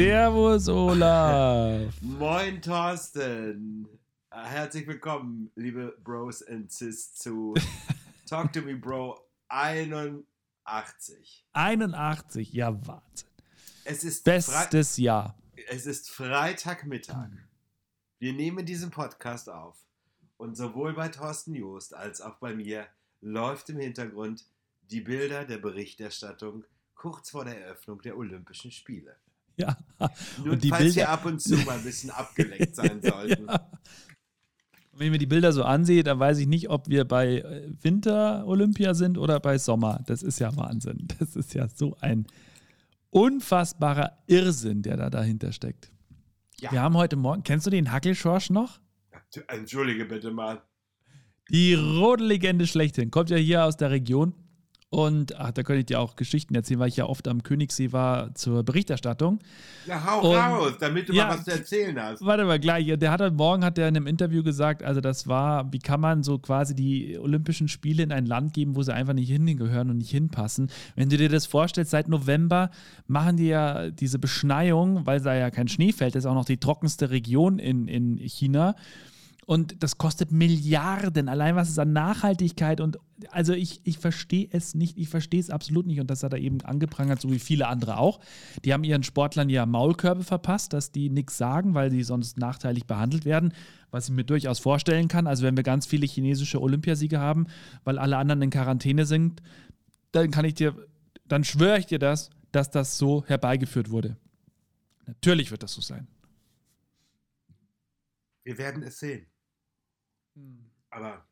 Servus, Olaf. Moin, Thorsten. Herzlich willkommen, liebe Bros and Sis, zu Talk to Me Bro 81. 81, ja, Wahnsinn. Es ist Bestes Fre Jahr. Es ist Freitagmittag. Wir nehmen diesen Podcast auf. Und sowohl bei Thorsten Joost als auch bei mir läuft im Hintergrund die Bilder der Berichterstattung kurz vor der Eröffnung der Olympischen Spiele. Ja. Nur und die falls Bilder wir ab und zu mal ein bisschen abgelenkt sein sollten. Ja. Wenn ich mir die Bilder so ansehe, dann weiß ich nicht, ob wir bei äh, Winter-Olympia sind oder bei Sommer. Das ist ja Wahnsinn. Das ist ja so ein unfassbarer Irrsinn, der da dahinter steckt. Ja. Wir haben heute Morgen, kennst du den Hackelschorsch noch? Entschuldige bitte mal. Die Rodellegende schlechthin. Kommt ja hier aus der Region. Und ach, da könnte ich dir auch Geschichten erzählen, weil ich ja oft am Königssee war zur Berichterstattung. Ja, hau und, raus, damit du ja, mal was zu erzählen hast. Warte mal, gleich. Der hat heute Morgen hat er in einem Interview gesagt, also das war, wie kann man so quasi die Olympischen Spiele in ein Land geben, wo sie einfach nicht hingehören und nicht hinpassen. Wenn du dir das vorstellst, seit November machen die ja diese Beschneiung, weil da ja kein Schnee fällt, das ist auch noch die trockenste Region in, in China. Und das kostet Milliarden, allein was es an Nachhaltigkeit und also ich, ich verstehe es nicht, ich verstehe es absolut nicht und das hat er eben angeprangert, so wie viele andere auch. Die haben ihren Sportlern ja Maulkörbe verpasst, dass die nichts sagen, weil sie sonst nachteilig behandelt werden, was ich mir durchaus vorstellen kann. Also wenn wir ganz viele chinesische Olympiasiege haben, weil alle anderen in Quarantäne sind, dann kann ich dir, dann schwöre ich dir das, dass das so herbeigeführt wurde. Natürlich wird das so sein. Wir werden es sehen. Hm. Aber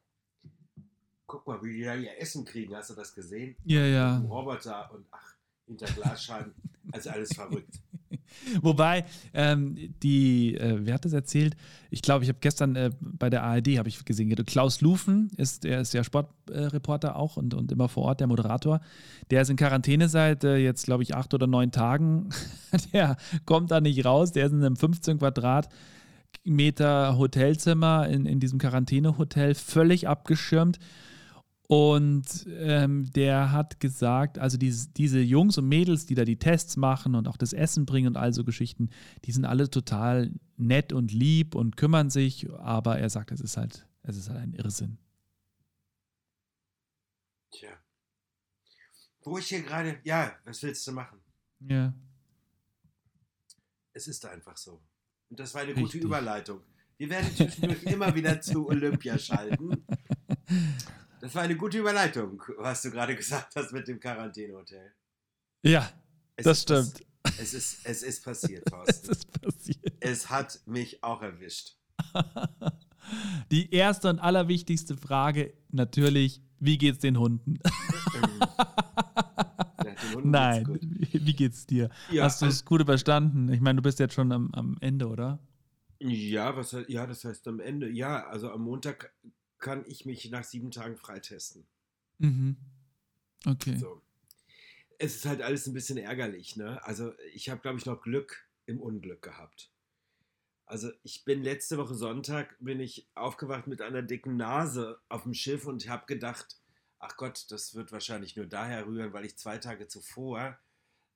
guck mal, wie die da ihr Essen kriegen. Hast du das gesehen? Ja, ja. Roboter und ach, hinter Glasscheiben. also alles verrückt. Wobei, ähm, die, äh, wer hat das erzählt? Ich glaube, ich habe gestern äh, bei der ARD habe ich gesehen, Klaus Lufen ist, der ist ja Sportreporter auch und, und immer vor Ort, der Moderator. Der ist in Quarantäne seit äh, jetzt, glaube ich, acht oder neun Tagen. der kommt da nicht raus, der ist in einem 15 Quadrat Meter Hotelzimmer in, in diesem Quarantänehotel, völlig abgeschirmt. Und ähm, der hat gesagt, also diese, diese Jungs und Mädels, die da die Tests machen und auch das Essen bringen und all so Geschichten, die sind alle total nett und lieb und kümmern sich, aber er sagt, es ist halt, es ist halt ein Irrsinn. Tja. Wo ich hier gerade, ja, was willst du machen? Ja. Es ist einfach so. Und das war eine Richtig. gute Überleitung. Wir werden zwischendurch immer wieder zu Olympia schalten. Das war eine gute Überleitung, was du gerade gesagt hast mit dem Quarantänehotel. Ja, es das stimmt. Es ist, es ist passiert, Thorsten. es ist passiert. Es hat mich auch erwischt. Die erste und allerwichtigste Frage natürlich, wie geht's den Hunden? Nein, geht's wie, geht's dir? Ja, Hast du es gut überstanden? Ich meine, du bist jetzt schon am, am Ende, oder? Ja, was, ja, das heißt am Ende. Ja, also am Montag kann ich mich nach sieben Tagen freitesten. Mhm. Okay. So. Es ist halt alles ein bisschen ärgerlich, ne? Also ich habe, glaube ich, noch Glück im Unglück gehabt. Also ich bin letzte Woche Sonntag, bin ich aufgewacht mit einer dicken Nase auf dem Schiff und habe gedacht, ach Gott, das wird wahrscheinlich nur daher rühren, weil ich zwei Tage zuvor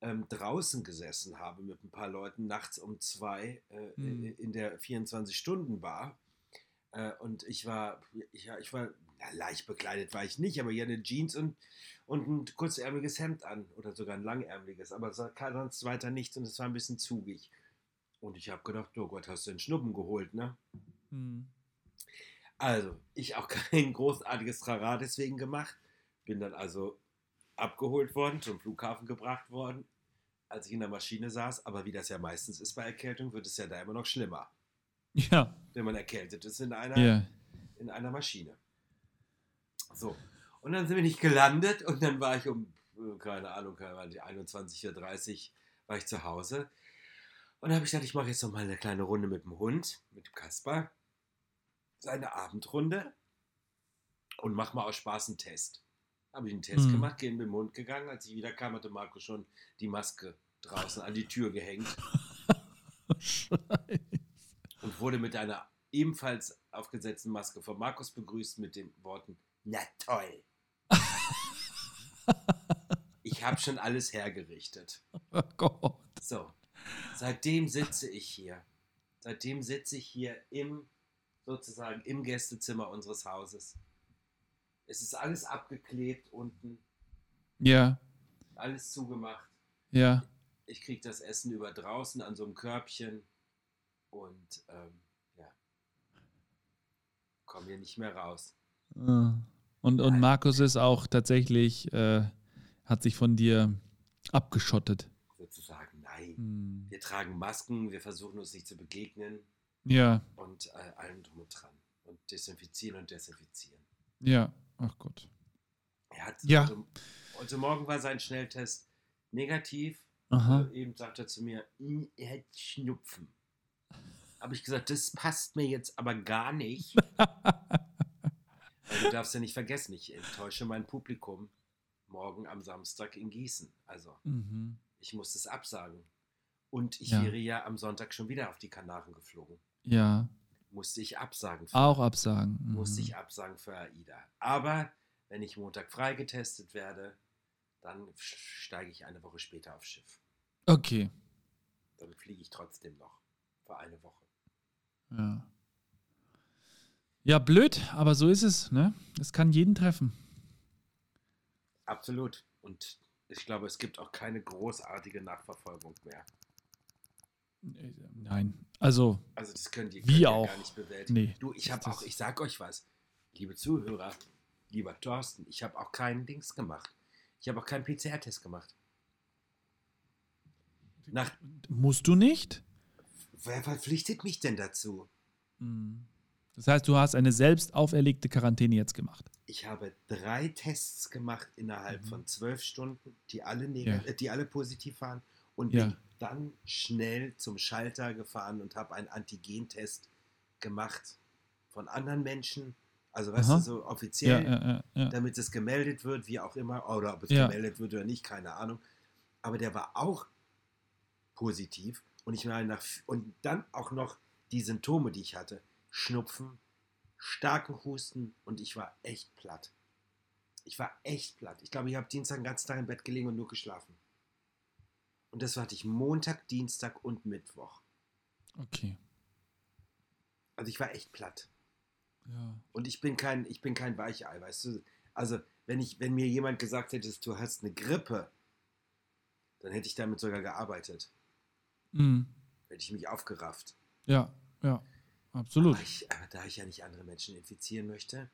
ähm, draußen gesessen habe mit ein paar Leuten nachts um zwei äh, hm. in der 24-Stunden-Bar. Äh, und ich war, ja, ich war, ja, leicht bekleidet war ich nicht, aber hier eine Jeans und, und ein kurzärmeliges Hemd an oder sogar ein langärmeliges, aber sonst weiter nichts und es war ein bisschen zugig. Und ich habe gedacht, oh Gott, hast du den Schnuppen geholt, ne? Hm. Also, ich auch kein großartiges Trara deswegen gemacht. Bin dann also abgeholt worden, zum Flughafen gebracht worden, als ich in der Maschine saß. Aber wie das ja meistens ist bei Erkältung, wird es ja da immer noch schlimmer. Ja. Wenn man erkältet ist in einer, yeah. in einer Maschine. So. Und dann sind wir nicht gelandet und dann war ich um, äh, keine Ahnung, 21.30 Uhr war ich zu Hause. Und dann habe ich gedacht, ich mache jetzt noch mal eine kleine Runde mit dem Hund, mit dem Kasper seine Abendrunde und mach mal aus Spaß einen Test. Habe ich einen Test mhm. gemacht, bin mit dem Hund gegangen. Als ich wieder kam, hatte Marco schon die Maske draußen an die Tür gehängt. Und wurde mit einer ebenfalls aufgesetzten Maske von Markus begrüßt mit den Worten: Na toll. ich habe schon alles hergerichtet. Oh Gott. So. Seitdem sitze ich hier. Seitdem sitze ich hier im, sozusagen im Gästezimmer unseres Hauses. Es ist alles abgeklebt unten, Ja, alles zugemacht. ja. Ich kriege das Essen über draußen an so einem Körbchen und ähm, ja, komme hier nicht mehr raus. Äh. Und, und Nein. Markus ist auch tatsächlich, äh, hat sich von dir abgeschottet. Sozusagen, nein. Hm. Wir tragen Masken, wir versuchen uns nicht zu begegnen Ja, und äh, allem drum und dran. Und desinfizieren und desinfizieren. ja. Ach Gott. Er hat Ja. heute, heute Morgen war sein Schnelltest negativ. Aha. Äh, eben sagt er zu mir, "Mm, er hat Schnupfen. Habe ich gesagt, das passt mir jetzt aber gar nicht. Du darfst ja nicht vergessen, ich enttäusche mein Publikum morgen am Samstag in Gießen. Also Mhm. ich muss es absagen. Und ich Ja. wäre ja am Sonntag schon wieder auf die Kanaren geflogen. Ja, Musste ich absagen. Für, auch absagen. Mhm. Musste ich absagen für AIDA. Aber wenn ich Montag freigetestet werde, dann steige ich eine Woche später aufs Schiff. Okay. Dann fliege ich trotzdem noch für eine Woche. Ja. Ja, blöd, aber so ist es, ne? Es kann jeden treffen. Absolut. Und ich glaube, es gibt auch keine großartige Nachverfolgung mehr. Äh, Nein. Also, Also das können die ja auch. gar nicht bewältigen. nee. Du, ich habe auch, ich sag euch was, liebe Zuhörer, lieber Thorsten, ich habe auch keinen Dings gemacht. Ich habe auch keinen PCR-Test gemacht. Nach, Musst du nicht? wer verpflichtet mich denn dazu? Mhm. Das heißt, du hast eine selbst auferlegte Quarantäne jetzt gemacht. Ich habe drei Tests gemacht innerhalb Mhm. von zwölf Stunden, die alle, Ja. äh, die alle positiv waren und Ja. Dann schnell zum Schalter gefahren und habe einen Antigentest gemacht von anderen Menschen. Also weißt Aha. du, so offiziell, ja, ja, ja. damit es gemeldet wird, wie auch immer, oder ob es gemeldet wird oder nicht, keine Ahnung. Aber der war auch positiv und ich meine nach und dann auch noch die Symptome, die ich hatte: Schnupfen, starken Husten und ich war echt platt. Ich war echt platt. Ich glaube, ich habe Dienstag den ganzen Tag im Bett gelegen und nur geschlafen. Und das hatte ich Montag, Dienstag und Mittwoch. Okay. Also ich war echt platt. Ja. Und ich bin kein, ich bin kein Weichei, weißt du? Also, wenn ich, wenn mir jemand gesagt hätte, du hast eine Grippe, dann hätte ich damit sogar gearbeitet. Mhm. Hätte ich mich aufgerafft. Ja, ja. Absolut. Aber, ich, aber da ich ja nicht andere Menschen infizieren möchte,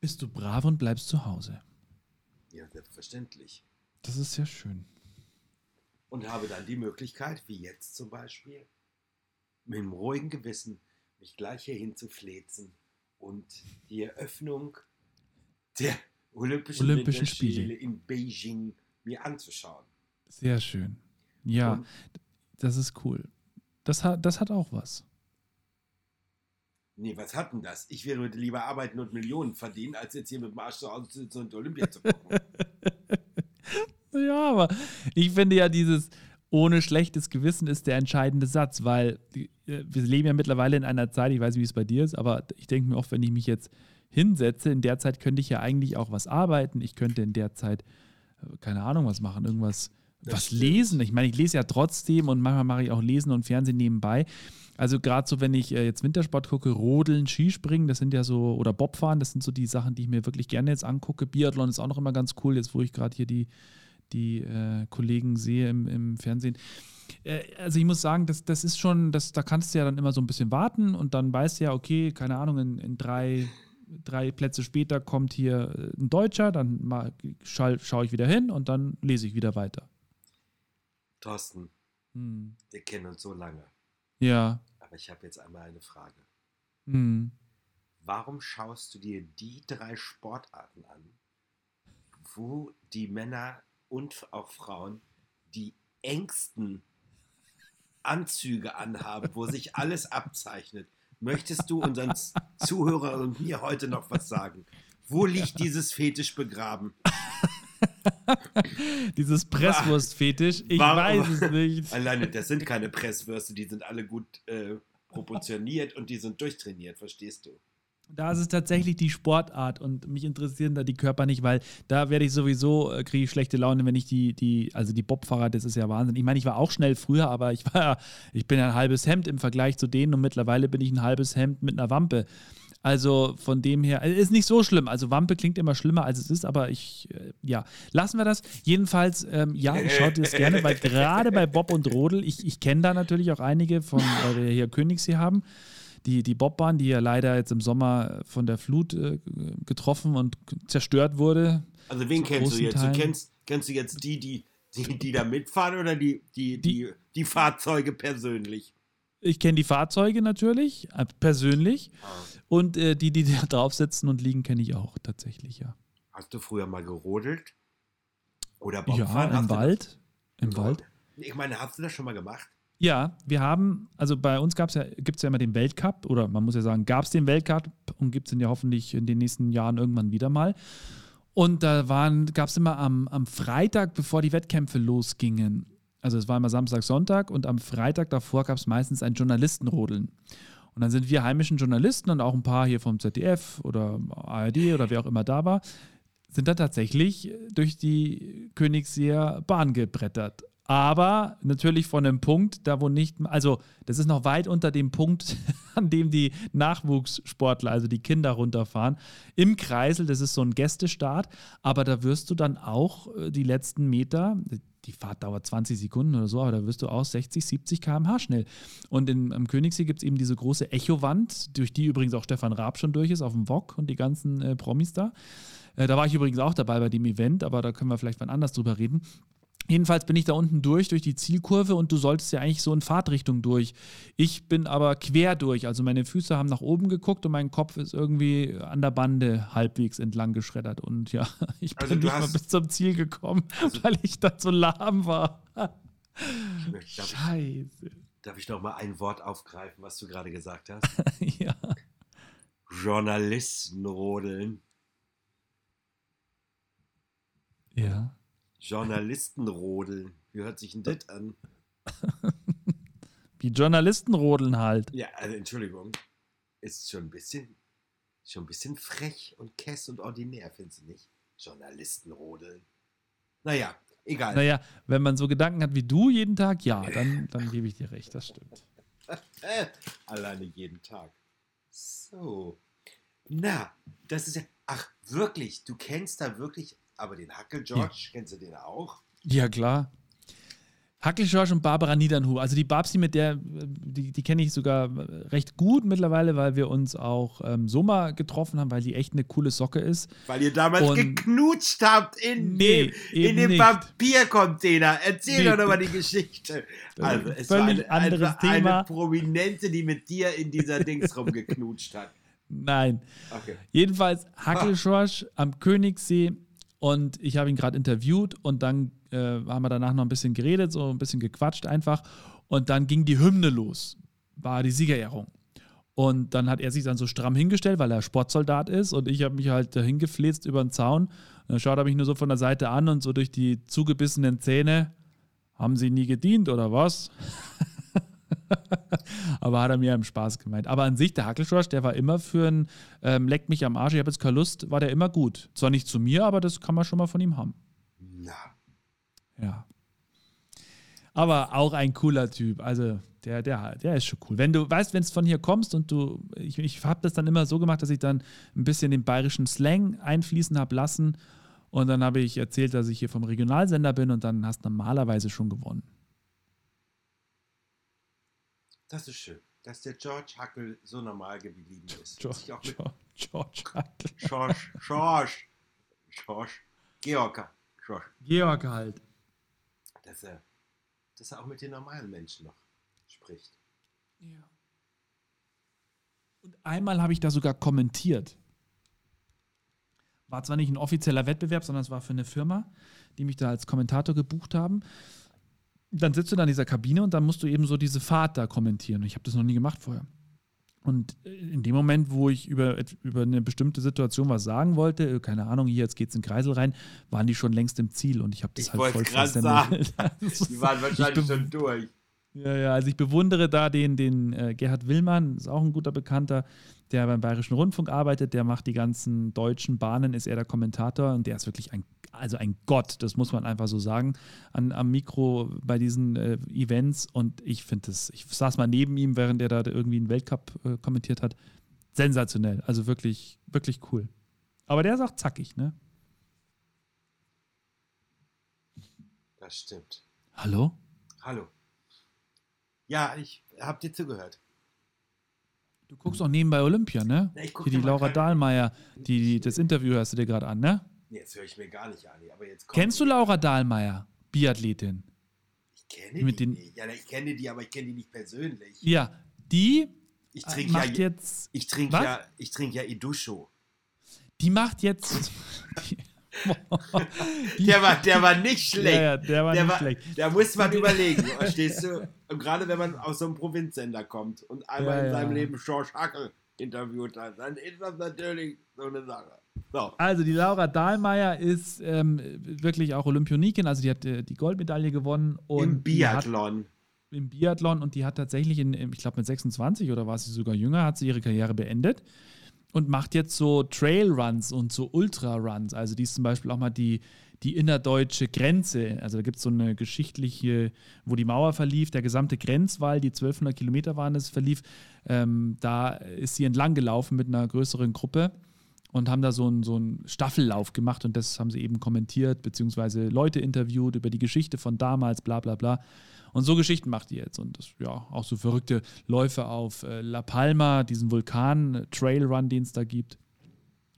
Bist du brav und bleibst zu Hause. ja, selbstverständlich. Das ist sehr schön. Und habe dann die Möglichkeit, wie jetzt zum Beispiel, mit einem ruhigen Gewissen mich gleich hier hinzuflezen und die Eröffnung der Olympischen, Olympischen Spiele. in Beijing mir anzuschauen. Sehr schön. Ja, Und das ist cool. Das hat, das hat auch was. Nee, was hat denn das? Ich würde lieber arbeiten und Millionen verdienen, als jetzt hier mit dem Arsch zu Hause zu sitzen und Olympia zu gucken. Ja, aber ich finde ja dieses ohne schlechtes Gewissen ist der entscheidende Satz, weil äh, wir leben ja mittlerweile in einer Zeit, ich weiß nicht, wie es bei dir ist, aber ich denke mir oft, wenn ich mich jetzt hinsetze, in der Zeit könnte ich ja eigentlich auch was arbeiten. Ich könnte in der Zeit, äh, keine Ahnung, was machen, irgendwas, Das was stimmt. lesen. Ich meine, ich lese ja trotzdem und manchmal mache ich auch Lesen und Fernsehen nebenbei. Also gerade so, wenn ich äh, jetzt Wintersport gucke, Rodeln, Skispringen, das sind ja so, oder Bobfahren, das sind so die Sachen, die ich mir wirklich gerne jetzt angucke. Biathlon ist auch noch immer ganz cool, jetzt wo ich gerade hier die, die äh, Kollegen sehe im, im Fernsehen. Äh, also ich muss sagen, das, das ist schon, das, da kannst du ja dann immer so ein bisschen warten und dann weißt du ja, okay, keine Ahnung, in, in drei, drei Plätze später kommt hier äh, ein Deutscher, dann mal, schau, schaue ich wieder hin und dann lese ich wieder weiter. Thorsten, Hm. wir kennen uns so lange. Ja. Aber ich habe jetzt einmal eine Frage. Hm. Warum schaust du dir die drei Sportarten an, wo die Männer und auch Frauen die engsten Anzüge anhaben, wo sich alles abzeichnet? Möchtest du unseren Zuhörern und mir heute noch was sagen? Wo liegt dieses Fetisch begraben? Dieses Presswurstfetisch, ich Warum- weiß es nicht. Alleine, das sind keine Presswürste, die sind alle gut äh, proportioniert und die sind durchtrainiert, verstehst du? Da ist es tatsächlich die Sportart und mich interessieren da die Körper nicht, weil da werde ich sowieso, äh, kriege ich schlechte Laune, wenn ich die, die, also die Bobfahrer, das ist ja Wahnsinn. Ich meine, ich war auch schnell früher, aber ich war, ich bin ein halbes Hemd im Vergleich zu denen und mittlerweile bin ich ein halbes Hemd mit einer Wampe. Also von dem her, es ist nicht so schlimm. Also Wampe klingt immer schlimmer, als es ist, aber ich, äh, ja, lassen wir das. Jedenfalls, ähm, ja, ich schaue dir das gerne, weil gerade bei Bob und Rodel, ich, ich kenne da natürlich auch einige von, weil wir hier Königssee haben die, die Bobbahn, die ja leider jetzt im Sommer von der Flut äh, getroffen und zerstört wurde. Also wen kennst du jetzt? Du kennst, kennst du jetzt die, die, die, die da mitfahren oder die, die, die, die, die Fahrzeuge persönlich? Ich kenne die Fahrzeuge natürlich, äh, persönlich. Ah. Und äh, die, die da drauf sitzen und liegen, kenne ich auch tatsächlich, ja. Hast du früher mal gerodelt? Oder Bobfahren? Ja, im Wald. Im Wald. Ich meine, hast du das schon mal gemacht? Ja, wir haben, also bei uns ja, gibt es ja immer den Weltcup, oder man muss ja sagen, gab es den Weltcup und gibt es ihn ja hoffentlich in den nächsten Jahren irgendwann wieder mal. Und da gab es immer am, am Freitag, bevor die Wettkämpfe losgingen, also es war immer Samstag, Sonntag und am Freitag davor gab es meistens ein Journalistenrodeln. Und dann sind wir heimischen Journalisten und auch ein paar hier vom ZDF oder ARD oder wer auch immer da war, sind dann tatsächlich durch die Königsseer Bahn gebrettert aber natürlich von einem Punkt, da wo nicht, also das ist noch weit unter dem Punkt, an dem die Nachwuchssportler, also die Kinder runterfahren. Im Kreisel, das ist so ein Gästestart, aber da wirst du dann auch äh, die letzten Meter, die Fahrt dauert 20 Sekunden oder so, aber da wirst du auch 60, 70 km/h schnell. Und in, am Königssee gibt es eben diese große Echowand, durch die übrigens auch Stefan Raab schon durch ist, auf dem Wok und die ganzen äh, Promis da. Äh, da war ich übrigens auch dabei bei dem Event, aber da können wir vielleicht wann anders drüber reden. Jedenfalls bin ich da unten durch, durch die Zielkurve und du solltest ja eigentlich so in Fahrtrichtung durch. Ich bin aber quer durch. Also meine Füße haben nach oben geguckt und mein Kopf ist irgendwie an der Bande halbwegs entlang geschreddert. Und ja, ich bin also nicht mal bis zum Ziel gekommen, also weil ich da so lahm war. Möchte, darf Scheiße. Ich, darf ich noch mal ein Wort aufgreifen, was du gerade gesagt hast? ja. Journalisten rodeln. Ja. Journalistenrodeln. Wie hört sich denn das an? Wie Journalistenrodeln halt. Ja, also Entschuldigung. Ist schon ein bisschen, schon ein bisschen frech und kess und ordinär, findest du nicht? Journalistenrodeln. Naja, egal. Naja, wenn man so Gedanken hat wie du jeden Tag, ja, dann, dann gebe ich dir recht, das stimmt. Alleine jeden Tag. So. Na, das ist ja. Ach, wirklich, du kennst da wirklich aber den Hackel George, ja. kennst du den auch? Ja, klar. Hackel George und Barbara Niedernhu. Also die Babsi, mit der, die, die kenne ich sogar recht gut mittlerweile, weil wir uns auch ähm, so mal getroffen haben, weil die echt eine coole Socke ist. Weil ihr damals und geknutscht habt in nee, dem, in dem Papiercontainer. Erzähl nee, doch nochmal die Geschichte. Also es war eine, anderes Thema. eine Prominente, die mit dir in dieser Dings rumgeknutscht hat. Nein. Okay. Jedenfalls Hackel George am Königssee und ich habe ihn gerade interviewt und dann äh, haben wir danach noch ein bisschen geredet, so ein bisschen gequatscht einfach. Und dann ging die Hymne los, war die Siegerehrung. Und dann hat er sich dann so stramm hingestellt, weil er Sportsoldat ist. Und ich habe mich halt hingefläzt über den Zaun. Und dann schaut er mich nur so von der Seite an und so durch die zugebissenen Zähne. Haben sie nie gedient oder was? Aber hat er mir im Spaß gemeint. Aber an sich, der Hackelschorsch, der war immer für ein ähm, Leckt mich am Arsch, ich habe jetzt keine Lust, war der immer gut. Zwar nicht zu mir, aber das kann man schon mal von ihm haben. Ja. Ja. Aber auch ein cooler Typ. Also, der, der, der ist schon cool. Wenn du weißt, wenn es von hier kommst und du, ich, ich habe das dann immer so gemacht, dass ich dann ein bisschen den bayerischen Slang einfließen habe lassen. Und dann habe ich erzählt, dass ich hier vom Regionalsender bin und dann hast du normalerweise schon gewonnen. Das ist schön, dass der George Hackel so normal geblieben ist. George, George, George Hackel. George, George, George, Georg, George. Georg halt. Dass er, dass er auch mit den normalen Menschen noch spricht. Ja. Und einmal habe ich da sogar kommentiert. War zwar nicht ein offizieller Wettbewerb, sondern es war für eine Firma, die mich da als Kommentator gebucht haben dann sitzt du da in dieser Kabine und dann musst du eben so diese Fahrt da kommentieren. Ich habe das noch nie gemacht vorher. Und in dem Moment, wo ich über, über eine bestimmte Situation was sagen wollte, äh, keine Ahnung, hier jetzt geht's in den Kreisel rein, waren die schon längst im Ziel und ich habe das ich halt voll gerade sagen. Die waren wahrscheinlich schon durch. Ja, ja, also ich bewundere da den, den äh, Gerhard Willmann, ist auch ein guter Bekannter, der beim Bayerischen Rundfunk arbeitet, der macht die ganzen deutschen Bahnen, ist er der Kommentator und der ist wirklich ein, also ein Gott, das muss man einfach so sagen, an, am Mikro bei diesen äh, Events und ich finde das, ich saß mal neben ihm, während er da irgendwie einen Weltcup äh, kommentiert hat, sensationell, also wirklich, wirklich cool. Aber der sagt zackig, ne? Das stimmt. Hallo? Hallo. Ja, ich hab dir zugehört. Du guckst auch nebenbei Olympia, ne? Ja, ich guck Hier die Laura Dahlmeier, die, die, das Interview hörst du dir gerade an, ne? Nee, Jetzt höre ich mir gar nicht an. Aber jetzt Kennst du Laura Dahlmeier, Biathletin? Ich kenne mit die nicht. Ja, ich kenne die, aber ich kenne die nicht persönlich. Ja, die Ich äh, trinke ja, macht jetzt, ich trinke Was? ja, ich trinke ja Idusho. die macht jetzt, die, Der war, der war nicht schlecht. Ja, ja, der war der nicht war, schlecht. Da muss man überlegen, verstehst du? Und gerade wenn man aus so einem Provinzsender kommt und einmal Ja, in seinem ja. Leben George Hackel interviewt hat, dann ist das natürlich so eine Sache. So. Also die Laura Dahlmeier ist ähm, wirklich auch Olympionikin, also die hat äh, die Goldmedaille gewonnen und Im die hat- Biathlon. im Biathlon und die hat tatsächlich, in, ich glaube mit 26 oder war sie sogar jünger, hat sie ihre Karriere beendet und macht jetzt so Trailruns und so Ultraruns. Also die ist zum Beispiel auch mal die, die innerdeutsche Grenze. Also da gibt es so eine geschichtliche, wo die Mauer verlief, der gesamte Grenzwall, die 1200 Kilometer waren es, verlief. Ähm, da ist sie entlang gelaufen mit einer größeren Gruppe und haben da so einen so einen Staffellauf gemacht und das haben sie eben kommentiert, beziehungsweise Leute interviewt über die Geschichte von damals, bla bla bla. Und so Geschichten macht die jetzt. Und das, ja, auch so verrückte Läufe auf äh, La Palma, diesen Vulkan, äh, Trailrun, den es da gibt.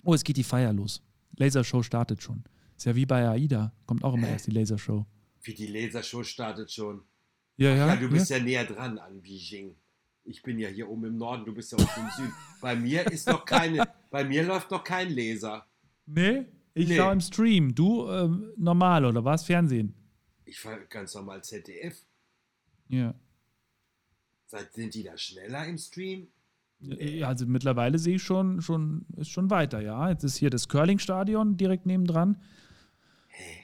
Oh, es geht die Feier los. Lasershow startet schon. Ist ja wie bei AIDA. Kommt auch immer erst die Lasershow. Wie die Lasershow startet schon. Ja, ja. Ja, du bist ja. näher dran an Beijing. Ich bin ja hier oben im Norden, du bist ja oben im Süden. Bei mir ist noch keine, bei mir läuft noch kein Laser. Nee, ich Nee. schau im Stream. Du ähm, normal oder was? Fernsehen? Ich fahre ganz normal ZDF. Ja. Seit sind die da schneller im Stream? Ja, Also mittlerweile sehe ich schon, schon, ist schon weiter, ja. Jetzt ist hier das Curling-Stadion direkt nebendran.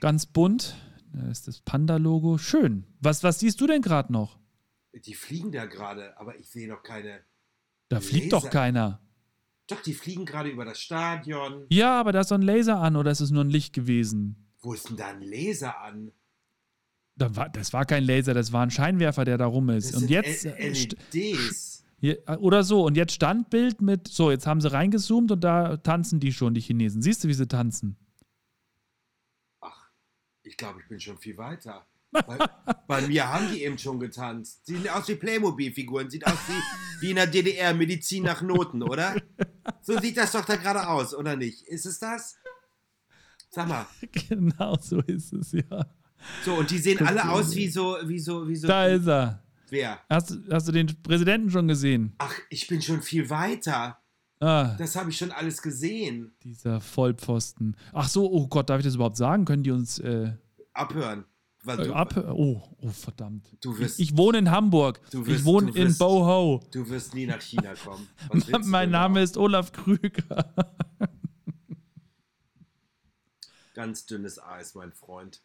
Ganz bunt. Da ist das Panda-Logo. Schön. Was, was siehst du denn gerade noch? Die fliegen da gerade, aber ich sehe noch keine. Da fliegt doch Laser. keiner. Doch, die fliegen gerade über das Stadion. Ja, aber da ist doch ein Laser an oder ist es nur ein Licht gewesen? Wo ist denn da ein Laser an? Da war, das war kein Laser, das war ein Scheinwerfer, der da rum ist. Das Und jetzt. LEDs. äh, oder so. Und jetzt Standbild mit. So, jetzt haben sie reingezoomt und da tanzen die schon, die Chinesen. Siehst du, wie sie tanzen? Ach, ich glaube, ich bin schon viel weiter. Bei, bei mir haben die eben schon getanzt. Sieht aus wie Playmobil-Figuren. Sieht aus wie, wie in der DDR, Medizin nach Noten, oder? So sieht das doch da gerade aus, oder nicht? Ist es das? Sag mal. genau so ist es, ja. So, und die sehen alle aus wie so, wie so, wie so. Da ist er. Wer? Hast, du- hast du den Präsidenten schon gesehen? Ach, ich bin schon viel weiter. Ah, Das habe ich schon alles gesehen. dieser Vollpfosten. Ach so, oh Gott, darf ich das überhaupt sagen? Können die uns äh, Abhören. Weil äh, du, ab? Oh, oh, verdammt. Wirst- ich, ich wohne in Hamburg. Wirst- ich wohne du in wirst- Boho. du wirst nie nach China kommen. Mein denn Name ist Olaf Krüger. Ganz dünnes Eis, mein Freund.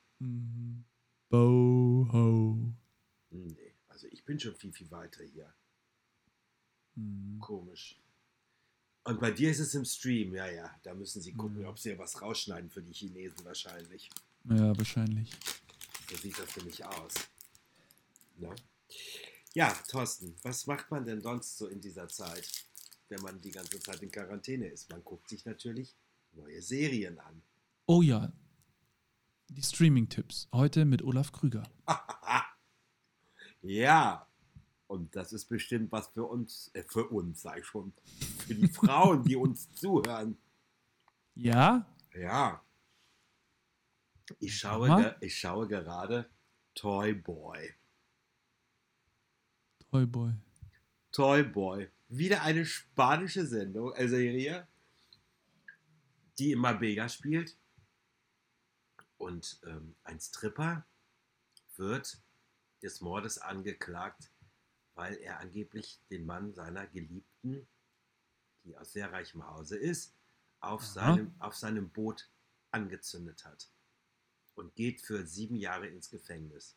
Boho. Nee, also ich bin schon viel, viel weiter hier. Komisch. Und bei dir ist es im Stream, ja, ja. Da müssen sie gucken, ob sie was rausschneiden für die Chinesen wahrscheinlich. Ja, wahrscheinlich. So sieht das für mich aus. Ne? Ja, Thorsten, was macht man denn sonst so in dieser Zeit, wenn man die ganze Zeit in Quarantäne ist? Man guckt sich natürlich neue Serien an. Oh ja. Die Streaming-Tipps. Heute mit Olaf Krüger. Ja, und das ist bestimmt was für uns, äh, für uns, sag ich schon, für die Frauen, die uns zuhören. Ja? Ja. Ich schaue, ich schaue gerade Toy Boy. Toy Boy. Toy Boy. Wieder eine spanische Sendung, äh, Serie, die in Marbella spielt. Und ähm, ein Stripper wird des Mordes angeklagt, weil er angeblich den Mann seiner Geliebten, die aus sehr reichem Hause ist, auf, Aha. seinem, auf seinem Boot angezündet hat. Und geht für sieben Jahre ins Gefängnis.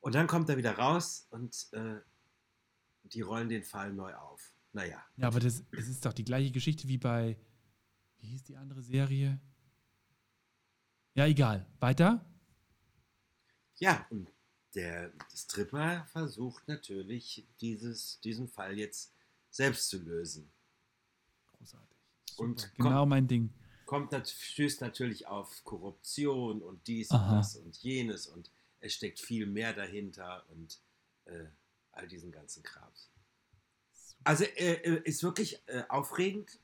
Und dann kommt er wieder raus und äh, die rollen den Fall neu auf. Naja. Ja, aber das, das ist doch die gleiche Geschichte wie bei, wie hieß die andere Serie? Ja, egal. Weiter? Ja, und der Stripper versucht natürlich, dieses, diesen Fall jetzt selbst zu lösen. Großartig. Und Super. genau kommt- mein Ding. Kommt, stößt natürlich auf Korruption und dies Aha. und das und jenes und es steckt viel mehr dahinter und äh, all diesen ganzen Krams. Also äh, äh, ist wirklich äh, aufregend.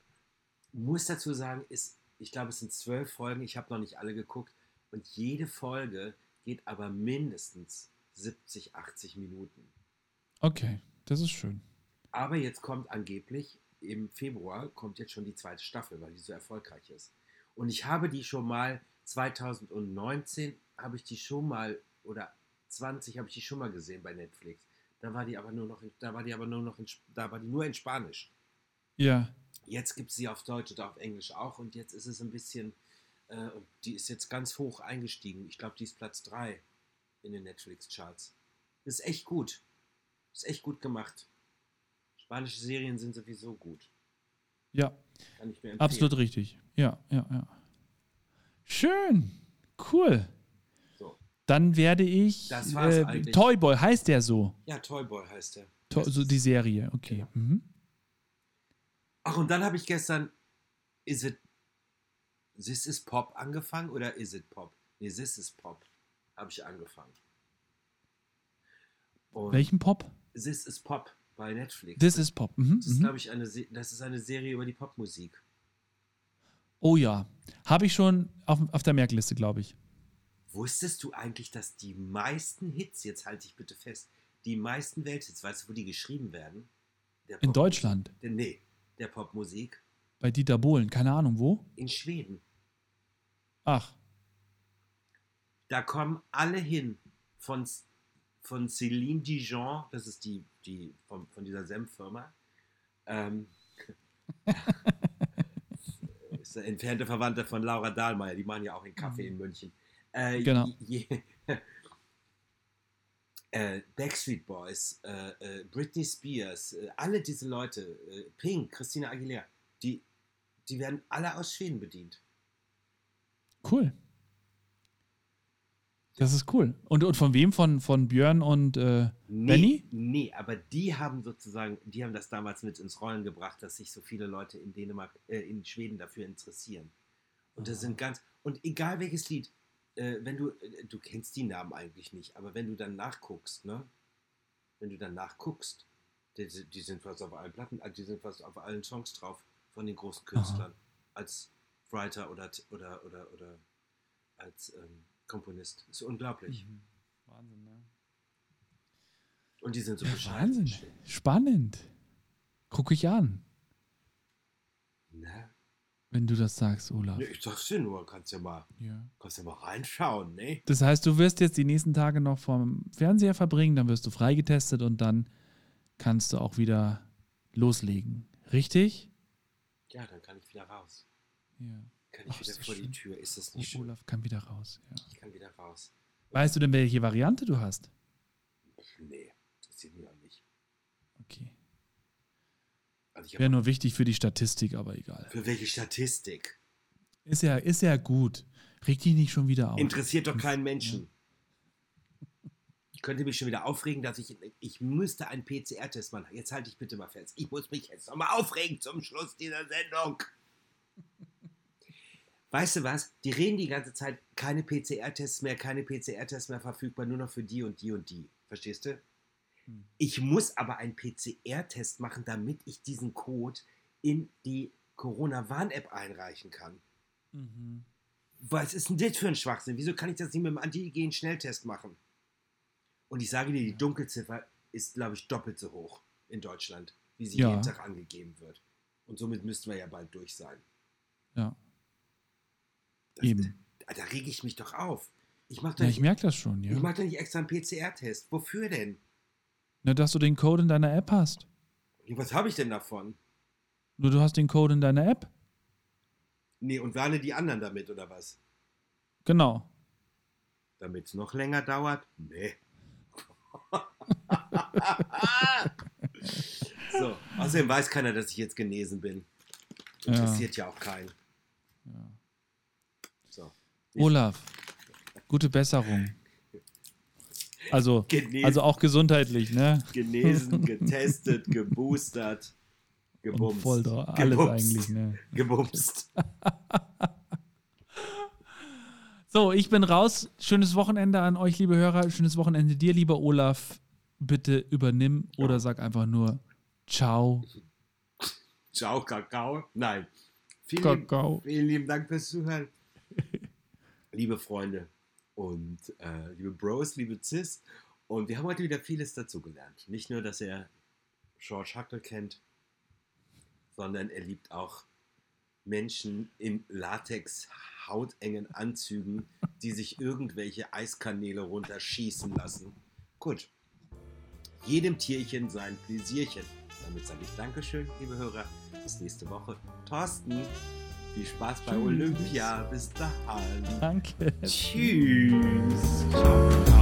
Muss dazu sagen, ist, ich glaube, es sind zwölf Folgen. Ich habe noch nicht alle geguckt. Und jede Folge geht aber mindestens 70, 80 Minuten. Okay, das ist schön. Aber jetzt kommt angeblich im Februar kommt jetzt schon die zweite Staffel, weil die so erfolgreich ist. Und ich habe die schon mal 2019 habe ich die schon mal oder 20 habe ich die schon mal gesehen bei Netflix. Da war die aber nur noch in, da war die aber nur noch in, da war die nur in Spanisch. Ja. Jetzt gibt es sie auf Deutsch oder auf Englisch auch und jetzt ist es ein bisschen äh, und die ist jetzt ganz hoch eingestiegen. Ich glaube, die ist Platz 3 in den Netflix Charts. Ist echt gut. Ist echt gut gemacht. Spanische Serien sind sowieso gut. Ja, absolut richtig. Ja, ja, ja. Schön. Cool. So. Dann werde ich. Das war's äh, eigentlich. Toyboy heißt der so. Ja, Toyboy heißt der. To so die Serie, okay. Mhm. Ach, und dann habe ich gestern Is it This is Pop angefangen oder Is it Pop? Nee, This is Pop habe ich angefangen. Und Welchen Pop? This is Pop bei Netflix. This is Pop. Mhm. Das ist, Mhm. glaube ich, eine, Se- das ist eine Serie über die Popmusik. Oh ja. Habe ich schon auf, auf der Merkliste, glaube ich. Wusstest du eigentlich, dass die meisten Hits, jetzt halte ich bitte fest, die meisten Welthits, weißt du, wo die geschrieben werden? In Deutschland. Der, nee, der Popmusik Bei Dieter Bohlen. Keine Ahnung, wo? in Schweden. Ach. Da kommen alle hin von, von Céline Dijon, das ist die, die von, von dieser Senffirma. Ähm, ist der entfernte Verwandte von Laura Dahlmeier, die machen ja auch einen Kaffee in München. Äh, Genau. Je, äh, Backstreet Boys, äh, äh, Britney Spears, äh, alle diese Leute, äh, Pink, Christina Aguilera, die, die werden alle aus Schweden bedient. Cool. Das ist cool. Und, und von wem? Von, von Björn und äh, Nee, Benny? Nee, aber die haben sozusagen, die haben das damals mit ins Rollen gebracht, dass sich so viele Leute in Dänemark, äh, in Schweden dafür interessieren. Und das sind ganz, und egal welches Lied, äh, wenn du, äh, du kennst die Namen eigentlich nicht, aber wenn du dann nachguckst, ne? Wenn du dann nachguckst, die, die sind fast auf allen Platten, äh, die sind fast auf allen Songs drauf von den großen Künstlern als Writer oder, oder, oder, oder als ähm, Komponist. ist unglaublich. Mhm. Wahnsinn, ne? Und die sind so Ja, bescheiden. Wahnsinn. Spannend. Guck ich an, Ne? wenn du das sagst, Olaf. Ne, ich sag's dir nur, kannst ja mal, Ja. kannst ja mal reinschauen, ne? Das heißt, du wirst jetzt die nächsten Tage noch vom Fernseher verbringen, dann wirst du freigetestet und dann kannst du auch wieder loslegen. Richtig? Ja, dann kann ich wieder raus. Ja. Kann ich Ach, wieder das vor die schön. Tür. Ist das Oh, nicht schön? Olaf kann wieder raus. Ja. Ich kann wieder raus. Weißt du denn, welche Variante du hast? Nee, interessiert mich auch nicht. Okay. Also Wäre nur wichtig für die Statistik, aber egal. für welche Statistik? Ist ja, ist ja gut. Reg dich nicht schon wieder auf. Interessiert doch keinen Menschen. Ich könnte mich schon wieder aufregen, dass ich, ich müsste einen PCR-Test machen. Jetzt halte ich bitte mal fest. Ich muss mich jetzt nochmal aufregen zum Schluss dieser Sendung. Weißt du was? Die reden die ganze Zeit, keine PCR-Tests mehr, keine PCR-Tests mehr verfügbar, nur noch für die und die und die. Verstehst du? Hm. Ich muss aber einen PCR-Test machen, damit ich diesen Code in die Corona-Warn-App einreichen kann. Mhm. Was ist denn das für ein Schwachsinn? Wieso kann ich das nicht mit dem Antigen-Schnelltest machen? Und ich sage dir, die Dunkelziffer ist, glaube ich, doppelt so hoch in Deutschland, wie sie Ja. jeden Tag angegeben wird. Und somit müssten wir ja bald durch sein. Ja, Das, eben. Da, rege ich mich doch auf. Ich mache Ja, ich merke das schon, ich ja. mach doch nicht extra einen PCR-Test. Wofür denn? Na, dass du den Code in deiner App hast. Was habe ich denn davon? Nur du hast den Code in deiner App. Nee, und warne die anderen damit, oder was? Genau. Damit es noch länger dauert? Nee. so, außerdem weiß keiner, dass ich jetzt genesen bin. Interessiert ja, ja auch keinen. Ja. Olaf, gute Besserung. Also, also auch gesundheitlich, ne? Genesen, getestet, geboostert, gebumst. Voll drauf. Alles gebumst. eigentlich, ne? Gebumst. so, ich bin raus. Schönes Wochenende an euch, liebe Hörer. Schönes Wochenende dir, lieber Olaf. Bitte übernimm oder sag einfach nur Ciao. Ciao, Kakao. Nein. Vielen, Kakao. vielen lieben Dank fürs Zuhören. Liebe Freunde und äh, liebe Bros, liebe Cis. Und wir haben heute wieder vieles dazu gelernt. Nicht nur, dass er George Huckle kennt, sondern er liebt auch Menschen in Latex hautengen Anzügen, die sich irgendwelche Eiskanäle runterschießen lassen. Gut. Jedem Tierchen sein Pläsierchen. Damit sage ich Dankeschön, liebe Hörer. Bis nächste Woche. Thorsten, viel Spaß bei Olympia. Bis dahin. Danke. Tschüss. Ciao.